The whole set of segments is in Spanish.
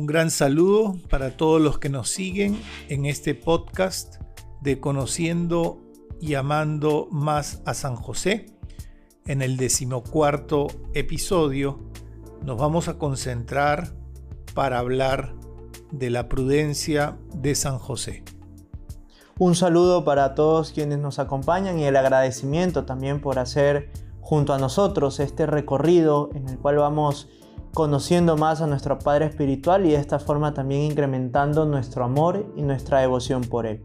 Un gran saludo para todos los que nos siguen en este podcast de Conociendo y Amando más a San José. En el decimocuarto episodio nos vamos a concentrar para hablar de la prudencia de San José. Un saludo para todos quienes nos acompañan y el agradecimiento también por hacer junto a nosotros este recorrido en el cual vamos conociendo más a nuestro Padre Espiritual y de esta forma también incrementando nuestro amor y nuestra devoción por Él.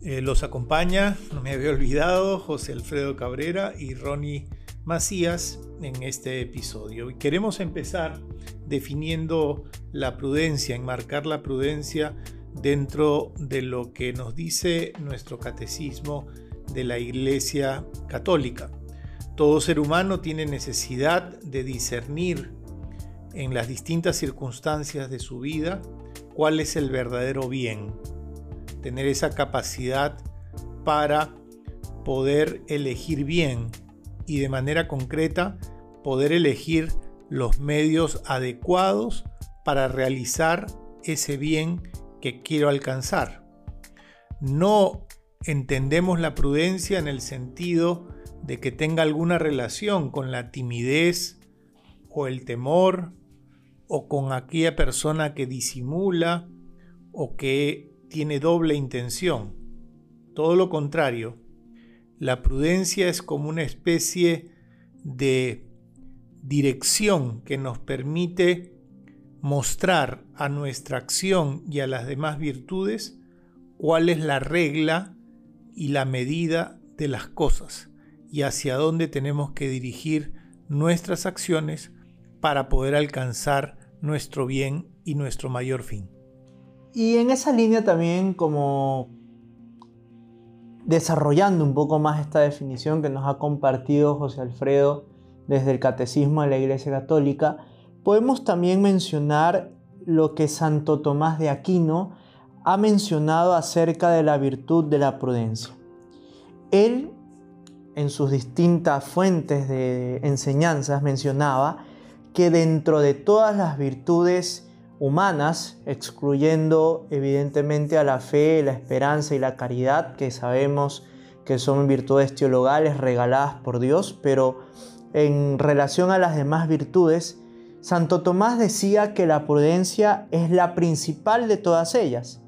Eh, los acompaña, no me había olvidado, José Alfredo Cabrera y Ronnie Macías en este episodio. Queremos empezar definiendo la prudencia, enmarcar la prudencia dentro de lo que nos dice nuestro catecismo de la Iglesia Católica. Todo ser humano tiene necesidad de discernir en las distintas circunstancias de su vida cuál es el verdadero bien. Tener esa capacidad para poder elegir bien y de manera concreta poder elegir los medios adecuados para realizar ese bien que quiero alcanzar. No entendemos la prudencia en el sentido de que tenga alguna relación con la timidez o el temor o con aquella persona que disimula o que tiene doble intención. Todo lo contrario, la prudencia es como una especie de dirección que nos permite mostrar a nuestra acción y a las demás virtudes cuál es la regla y la medida de las cosas y hacia dónde tenemos que dirigir nuestras acciones para poder alcanzar nuestro bien y nuestro mayor fin. Y en esa línea también como desarrollando un poco más esta definición que nos ha compartido José Alfredo desde el Catecismo de la Iglesia Católica, podemos también mencionar lo que Santo Tomás de Aquino ha mencionado acerca de la virtud de la prudencia. Él en sus distintas fuentes de enseñanzas mencionaba que dentro de todas las virtudes humanas, excluyendo evidentemente a la fe, la esperanza y la caridad, que sabemos que son virtudes teologales regaladas por Dios, pero en relación a las demás virtudes, Santo Tomás decía que la prudencia es la principal de todas ellas.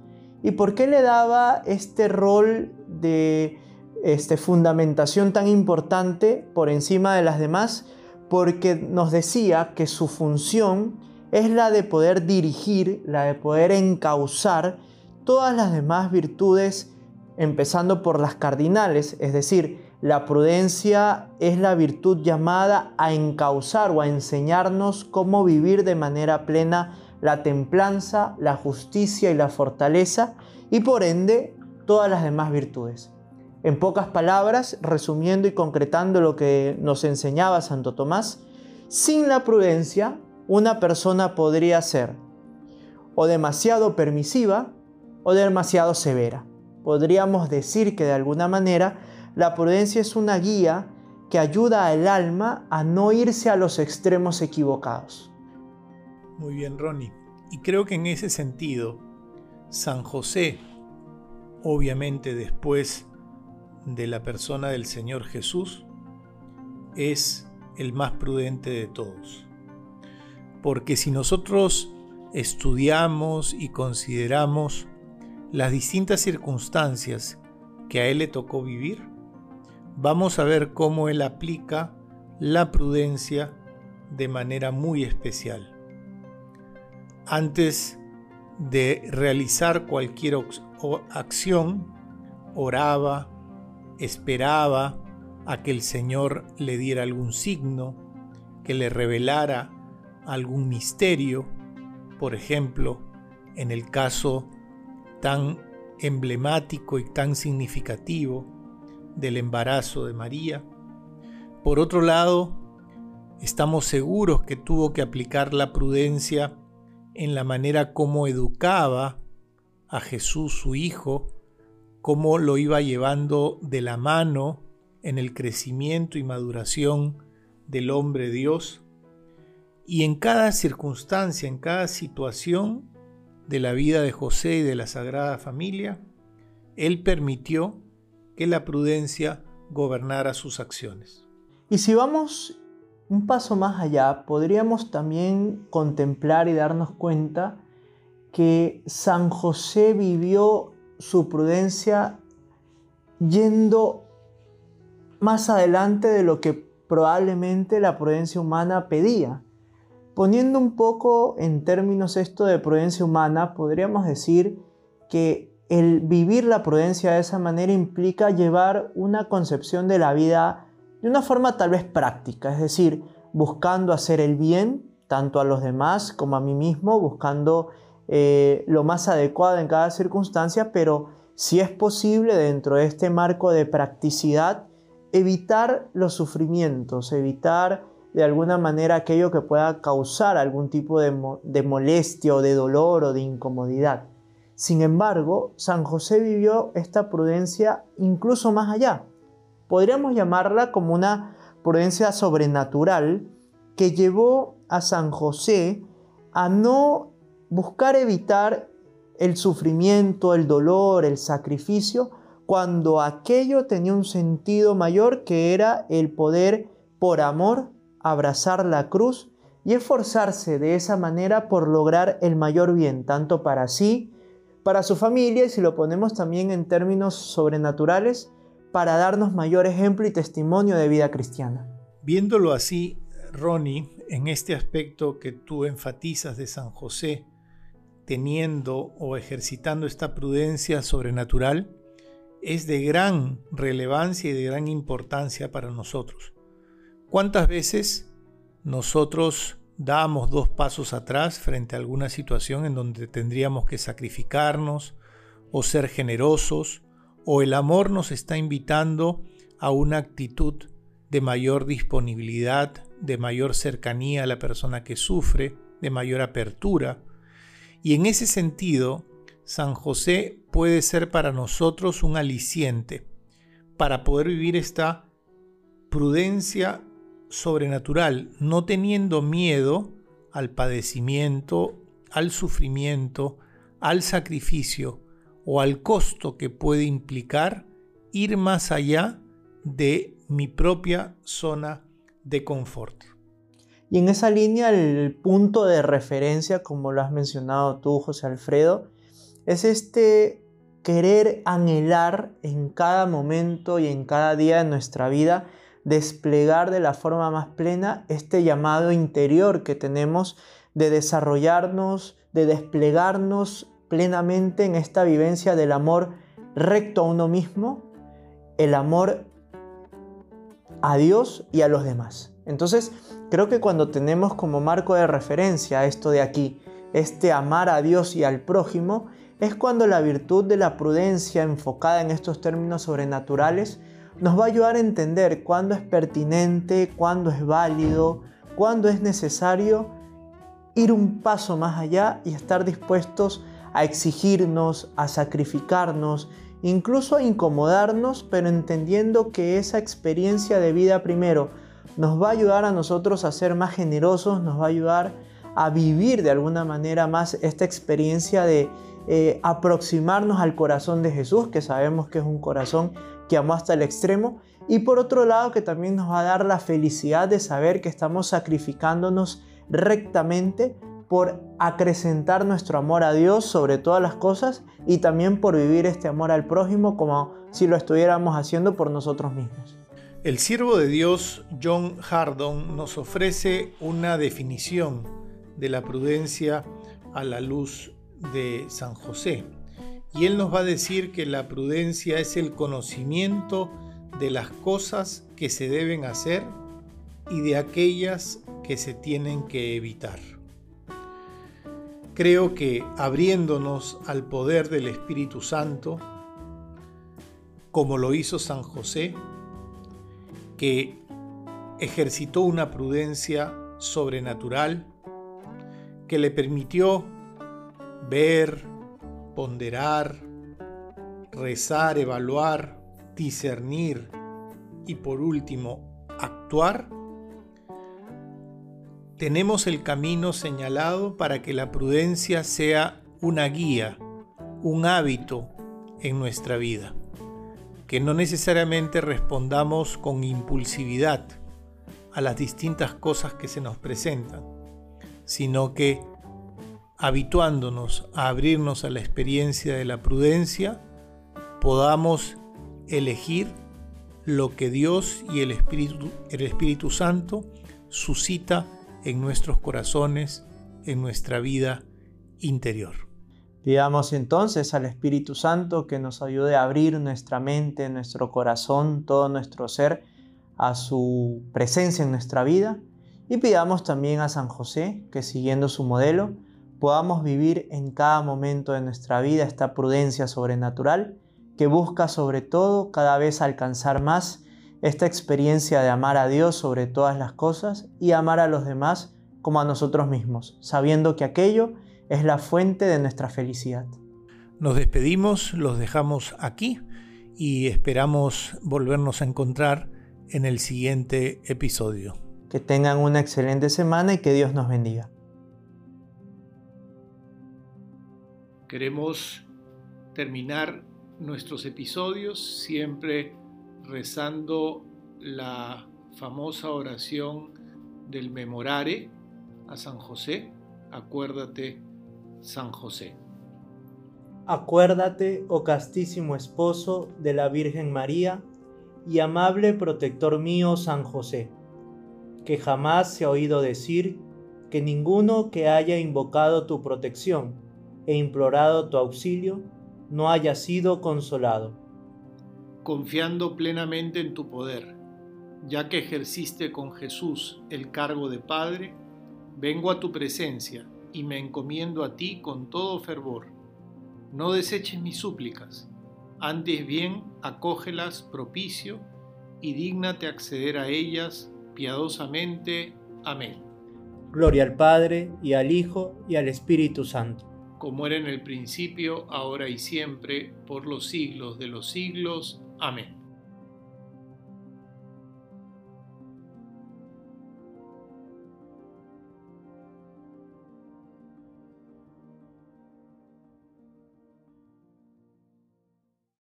¿Y por qué le daba este rol de este, fundamentación tan importante por encima de las demás porque nos decía que su función es la de poder dirigir, la de poder encauzar todas las demás virtudes, empezando por las cardinales, es decir, la prudencia es la virtud llamada a encauzar o a enseñarnos cómo vivir de manera plena la templanza, la justicia y la fortaleza, y por ende todas las demás virtudes. En pocas palabras, resumiendo y concretando lo que nos enseñaba Santo Tomás, sin la prudencia una persona podría ser o demasiado permisiva o demasiado severa. Podríamos decir que de alguna manera la prudencia es una guía que ayuda al alma a no irse a los extremos equivocados. Muy bien, Ronnie. Y creo que en ese sentido, San José, obviamente después de la persona del Señor Jesús es el más prudente de todos. Porque si nosotros estudiamos y consideramos las distintas circunstancias que a Él le tocó vivir, vamos a ver cómo Él aplica la prudencia de manera muy especial. Antes de realizar cualquier acción, oraba, esperaba a que el Señor le diera algún signo, que le revelara algún misterio, por ejemplo, en el caso tan emblemático y tan significativo del embarazo de María. Por otro lado, estamos seguros que tuvo que aplicar la prudencia en la manera como educaba a Jesús su Hijo, cómo lo iba llevando de la mano en el crecimiento y maduración del hombre Dios. Y en cada circunstancia, en cada situación de la vida de José y de la Sagrada Familia, Él permitió que la prudencia gobernara sus acciones. Y si vamos un paso más allá, podríamos también contemplar y darnos cuenta que San José vivió su prudencia yendo más adelante de lo que probablemente la prudencia humana pedía. Poniendo un poco en términos esto de prudencia humana, podríamos decir que el vivir la prudencia de esa manera implica llevar una concepción de la vida de una forma tal vez práctica, es decir, buscando hacer el bien tanto a los demás como a mí mismo, buscando eh, lo más adecuado en cada circunstancia, pero si es posible dentro de este marco de practicidad, evitar los sufrimientos, evitar de alguna manera aquello que pueda causar algún tipo de, de molestia o de dolor o de incomodidad. Sin embargo, San José vivió esta prudencia incluso más allá. Podríamos llamarla como una prudencia sobrenatural que llevó a San José a no buscar evitar el sufrimiento, el dolor, el sacrificio, cuando aquello tenía un sentido mayor que era el poder por amor abrazar la cruz y esforzarse de esa manera por lograr el mayor bien, tanto para sí, para su familia y si lo ponemos también en términos sobrenaturales, para darnos mayor ejemplo y testimonio de vida cristiana. Viéndolo así, Ronnie, en este aspecto que tú enfatizas de San José, teniendo o ejercitando esta prudencia sobrenatural, es de gran relevancia y de gran importancia para nosotros. ¿Cuántas veces nosotros damos dos pasos atrás frente a alguna situación en donde tendríamos que sacrificarnos o ser generosos o el amor nos está invitando a una actitud de mayor disponibilidad, de mayor cercanía a la persona que sufre, de mayor apertura? Y en ese sentido, San José puede ser para nosotros un aliciente para poder vivir esta prudencia sobrenatural, no teniendo miedo al padecimiento, al sufrimiento, al sacrificio o al costo que puede implicar ir más allá de mi propia zona de confort. Y en esa línea el punto de referencia, como lo has mencionado tú, José Alfredo, es este querer anhelar en cada momento y en cada día de nuestra vida desplegar de la forma más plena este llamado interior que tenemos de desarrollarnos, de desplegarnos plenamente en esta vivencia del amor recto a uno mismo, el amor a Dios y a los demás. Entonces, creo que cuando tenemos como marco de referencia esto de aquí, este amar a Dios y al prójimo, es cuando la virtud de la prudencia enfocada en estos términos sobrenaturales nos va a ayudar a entender cuándo es pertinente, cuándo es válido, cuándo es necesario ir un paso más allá y estar dispuestos a exigirnos, a sacrificarnos, incluso a incomodarnos, pero entendiendo que esa experiencia de vida primero nos va a ayudar a nosotros a ser más generosos, nos va a ayudar a vivir de alguna manera más esta experiencia de eh, aproximarnos al corazón de Jesús, que sabemos que es un corazón que amó hasta el extremo, y por otro lado que también nos va a dar la felicidad de saber que estamos sacrificándonos rectamente por acrecentar nuestro amor a Dios sobre todas las cosas y también por vivir este amor al prójimo como si lo estuviéramos haciendo por nosotros mismos. El siervo de Dios John Hardon nos ofrece una definición de la prudencia a la luz de San José. Y él nos va a decir que la prudencia es el conocimiento de las cosas que se deben hacer y de aquellas que se tienen que evitar. Creo que abriéndonos al poder del Espíritu Santo, como lo hizo San José, que ejercitó una prudencia sobrenatural que le permitió ver, ponderar, rezar, evaluar, discernir y por último actuar, tenemos el camino señalado para que la prudencia sea una guía, un hábito en nuestra vida. Que no necesariamente respondamos con impulsividad a las distintas cosas que se nos presentan, sino que habituándonos a abrirnos a la experiencia de la prudencia, podamos elegir lo que Dios y el Espíritu, el Espíritu Santo suscita en nuestros corazones, en nuestra vida interior. Pidamos entonces al Espíritu Santo que nos ayude a abrir nuestra mente, nuestro corazón, todo nuestro ser a su presencia en nuestra vida. Y pidamos también a San José que siguiendo su modelo podamos vivir en cada momento de nuestra vida esta prudencia sobrenatural que busca sobre todo cada vez alcanzar más esta experiencia de amar a Dios sobre todas las cosas y amar a los demás como a nosotros mismos, sabiendo que aquello es la fuente de nuestra felicidad. Nos despedimos, los dejamos aquí y esperamos volvernos a encontrar en el siguiente episodio. Que tengan una excelente semana y que Dios nos bendiga. Queremos terminar nuestros episodios siempre rezando la famosa oración del memorare a San José. Acuérdate, San José. Acuérdate, oh castísimo esposo de la Virgen María y amable protector mío, San José, que jamás se ha oído decir que ninguno que haya invocado tu protección e implorado tu auxilio no haya sido consolado. Confiando plenamente en tu poder, ya que ejerciste con Jesús el cargo de Padre, vengo a tu presencia y me encomiendo a ti con todo fervor. No deseches mis súplicas, antes bien acógelas propicio y dígnate acceder a ellas piadosamente. Amén. Gloria al Padre y al Hijo y al Espíritu Santo como era en el principio, ahora y siempre, por los siglos de los siglos. Amén.